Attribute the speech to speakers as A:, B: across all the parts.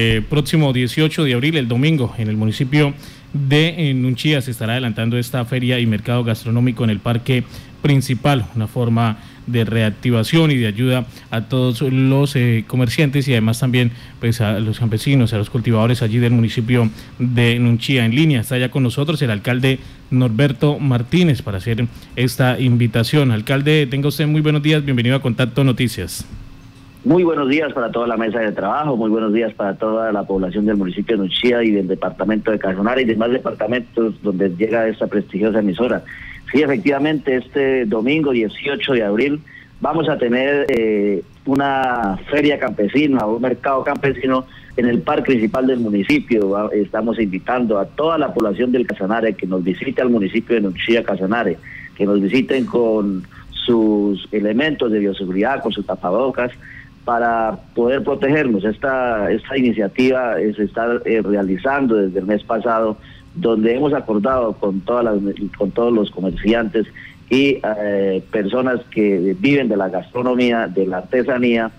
A: eh, próximo 18 de abril, el domingo, en el municipio de Nunchía se estará adelantando esta feria y mercado gastronómico en el parque principal, una forma de reactivación y de ayuda a todos los eh, comerciantes y además también pues a los campesinos, a los cultivadores allí del municipio de Nunchía. En línea está ya con nosotros el alcalde Norberto Martínez para hacer esta invitación. Alcalde, tenga usted muy buenos días, bienvenido a Contacto Noticias.
B: Muy buenos días para toda la mesa de trabajo, muy buenos días para toda la población del municipio de Nuchía y del departamento de Cajonara y demás departamentos donde llega esta prestigiosa emisora. Sí, efectivamente, este domingo 18 de abril vamos a tener eh, una feria campesina, un mercado campesino en el parque principal del municipio. Estamos invitando a toda la población del Casanare que nos visite al municipio de Nuchía Casanare, que nos visiten con sus elementos de bioseguridad, con sus tapabocas, para poder protegernos. Esta, esta iniciativa se está eh, realizando desde el mes pasado, donde hemos acordado con, todas las, con todos los comerciantes y eh, personas que viven de la gastronomía, de la artesanía,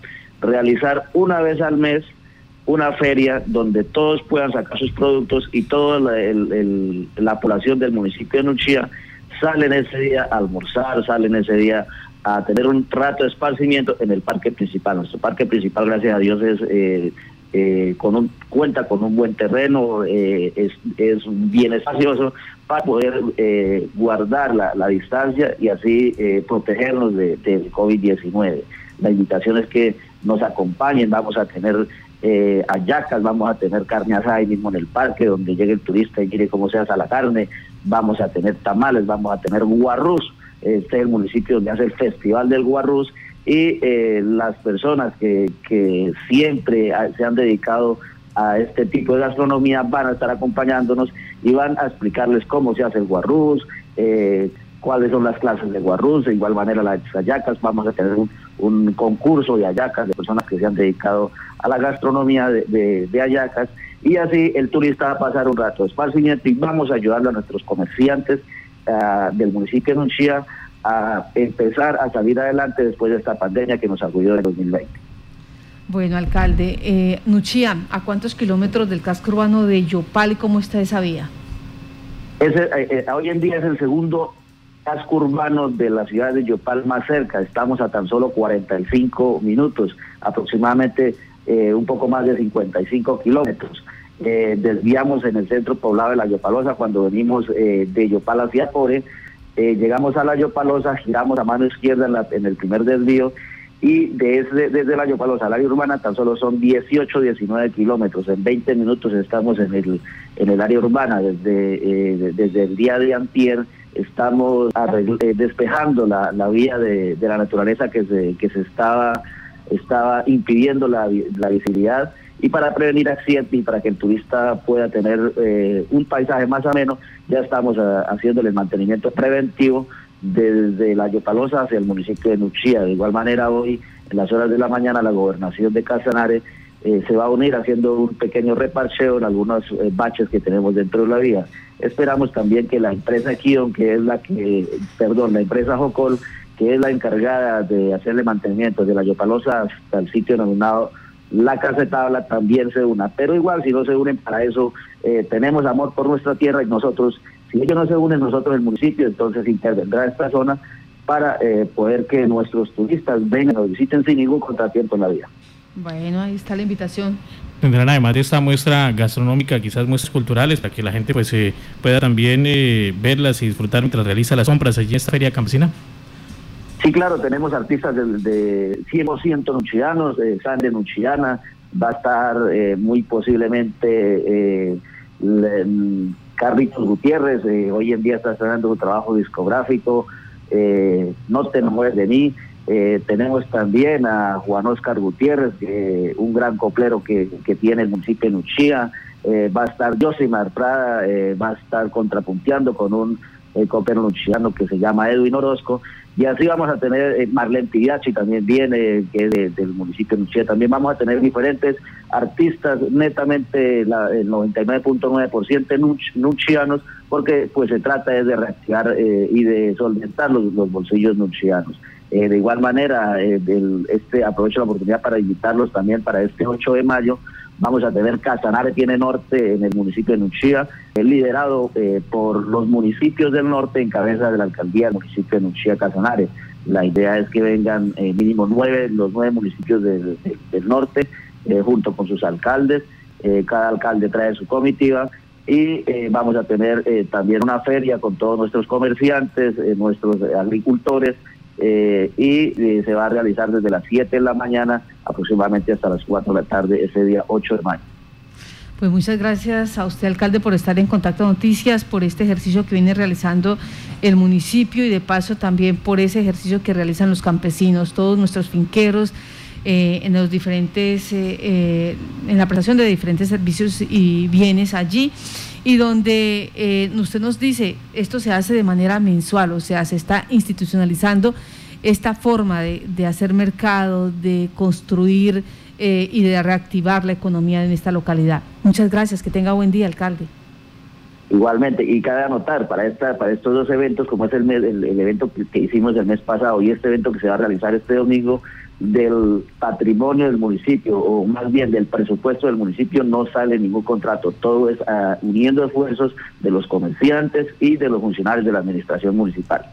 B: realizar una vez al mes una feria donde todos puedan sacar sus productos y toda la, la población del municipio de Nuchía salen ese día a almorzar, salen ese día a tener un rato de esparcimiento en el parque principal. Nuestro parque principal, gracias a Dios, es eh, eh, con un, cuenta con un buen terreno, eh, es, es bien espacioso para poder guardar la, distancia y así protegernos de, del COVID-19. La invitación es que nos acompañen, vamos a tener eh, ayacas, vamos a tener carne asada ahí mismo en el parque, donde llegue el turista y mire cómo se hace la carne, vamos a tener tamales, vamos a tener guarrús, este es el municipio donde hace el Festival del Guarrús y eh, las personas que, que siempre se han dedicado a este tipo de gastronomía van a estar acompañándonos y van a explicarles cómo se hace el guarrús, eh, cuáles son las clases de guarrús, de igual manera las ayacas, vamos a tener un, un concurso de ayacas de personas que se han dedicado a la gastronomía de, de, de ayacas y así el turista va a pasar un rato de esparcimiento y vamos a ayudarle a nuestros comerciantes del municipio de Nunchía a empezar a salir adelante después de esta pandemia que nos acudió en 2020.
C: Bueno, alcalde, eh, Nuchía, ¿a cuántos kilómetros del casco urbano de Yopal y cómo está esa vía?
B: Eh, eh, hoy en día es el segundo casco urbano de la ciudad de Yopal más cerca. Estamos a tan solo 45 minutos, aproximadamente eh, un poco más de 55 kilómetros. Eh, desviamos en el centro poblado de La Yopalosa cuando venimos eh, de Yopal hacia Core, eh, llegamos a La Yopalosa, giramos a mano izquierda en, la, en el primer desvío y desde, desde La Yopalosa a la área urbana tan solo son 18, 19 kilómetros, en 20 minutos estamos en el, en el área urbana, desde, desde el día de antier estamos despejando la, la vía de, de, la naturaleza que se, que se estaba, estaba impidiendo la, visibilidad y para prevenir accidentes y para que el turista pueda tener eh, un paisaje más ameno, ya estamos uh, haciéndole el mantenimiento preventivo desde la Yopalosa hacia el municipio de Nuchía. De igual manera, hoy, en las horas de la mañana, la gobernación de Casanare eh, se va a unir haciendo un pequeño reparcheo en algunos eh, baches que tenemos dentro de la vía. Esperamos también que la empresa Kion, que es la que, perdón, la empresa Jocol, que es la encargada de hacerle mantenimiento de la Yopalosa hasta el sitio denominado la casa de tabla también se una. Pero igual, si no se unen para eso, eh, tenemos amor por nuestra tierra y nosotros, si ellos no se unen, nosotros el municipio, entonces intervendrá esta zona para eh, poder que nuestros turistas vengan o visiten sin ningún contratiempo en la vida.
C: Bueno, ahí está la invitación.
A: Tendrán además de esta muestra gastronómica, quizás muestras culturales, para que la gente pues eh, pueda también eh, verlas y disfrutar mientras realiza las compras allí en esta feria campesina.
B: Sí, claro, tenemos artistas de, de 100% nuchianos, eh, Sandra Nuchiana, va a estar eh, muy posiblemente eh, Carlitos Gutiérrez, eh, hoy en día está estrenando un trabajo discográfico, eh, No te enamores de mí, eh, tenemos también a Juan Oscar Gutiérrez, un gran coplero que, que tiene el municipio de Nuchía, va a estar Josimar Prada, va a estar contrapunteando con un coplero nuchiano que se llama Edwin Orozco, y así vamos a tener eh, Marlene Pigliacci también viene, que es de, del municipio de. También vamos a tener diferentes artistas, netamente la, el 99.9% nuch, nuchianos, porque pues se trata de reactivar eh, y de solventar los, los bolsillos nuchianos. Eh, de igual manera, eh, este aprovecho la oportunidad para invitarlos también para este 8 de mayo, Vamos a tener Casanare tiene norte en el municipio de Nuchía, liderado eh, por los municipios del norte en cabeza de la alcaldía del municipio de Nuchía Casanare. La idea es que vengan eh, mínimo nueve, los nueve municipios del, norte, eh, junto con sus alcaldes. cada alcalde trae su comitiva y vamos a tener también una feria con todos nuestros comerciantes, nuestros agricultores, y se va a realizar desde las 7 de la mañana aproximadamente hasta las 4 de la tarde ese día 8 de mayo.
C: Pues muchas gracias a usted, alcalde, por estar en Contacto Noticias, por este ejercicio que viene realizando el municipio y de paso también por ese ejercicio que realizan los campesinos, todos nuestros finqueros, eh, en los diferentes, eh, eh, en la prestación de diferentes servicios y bienes allí y donde usted nos dice, esto se hace de manera mensual, o sea, se está institucionalizando esta forma de, de hacer mercado, de construir eh, y de reactivar la economía en esta localidad. Muchas gracias, que tenga buen día, alcalde.
B: Igualmente, y cabe anotar para esta, para estos dos eventos, como es el, el, evento que, hicimos el mes pasado y este evento que se va a realizar este domingo, del patrimonio del municipio, o más bien del presupuesto del municipio, no sale ningún contrato. Todo es ah, uniendo esfuerzos de los comerciantes y de los funcionarios de la administración municipal.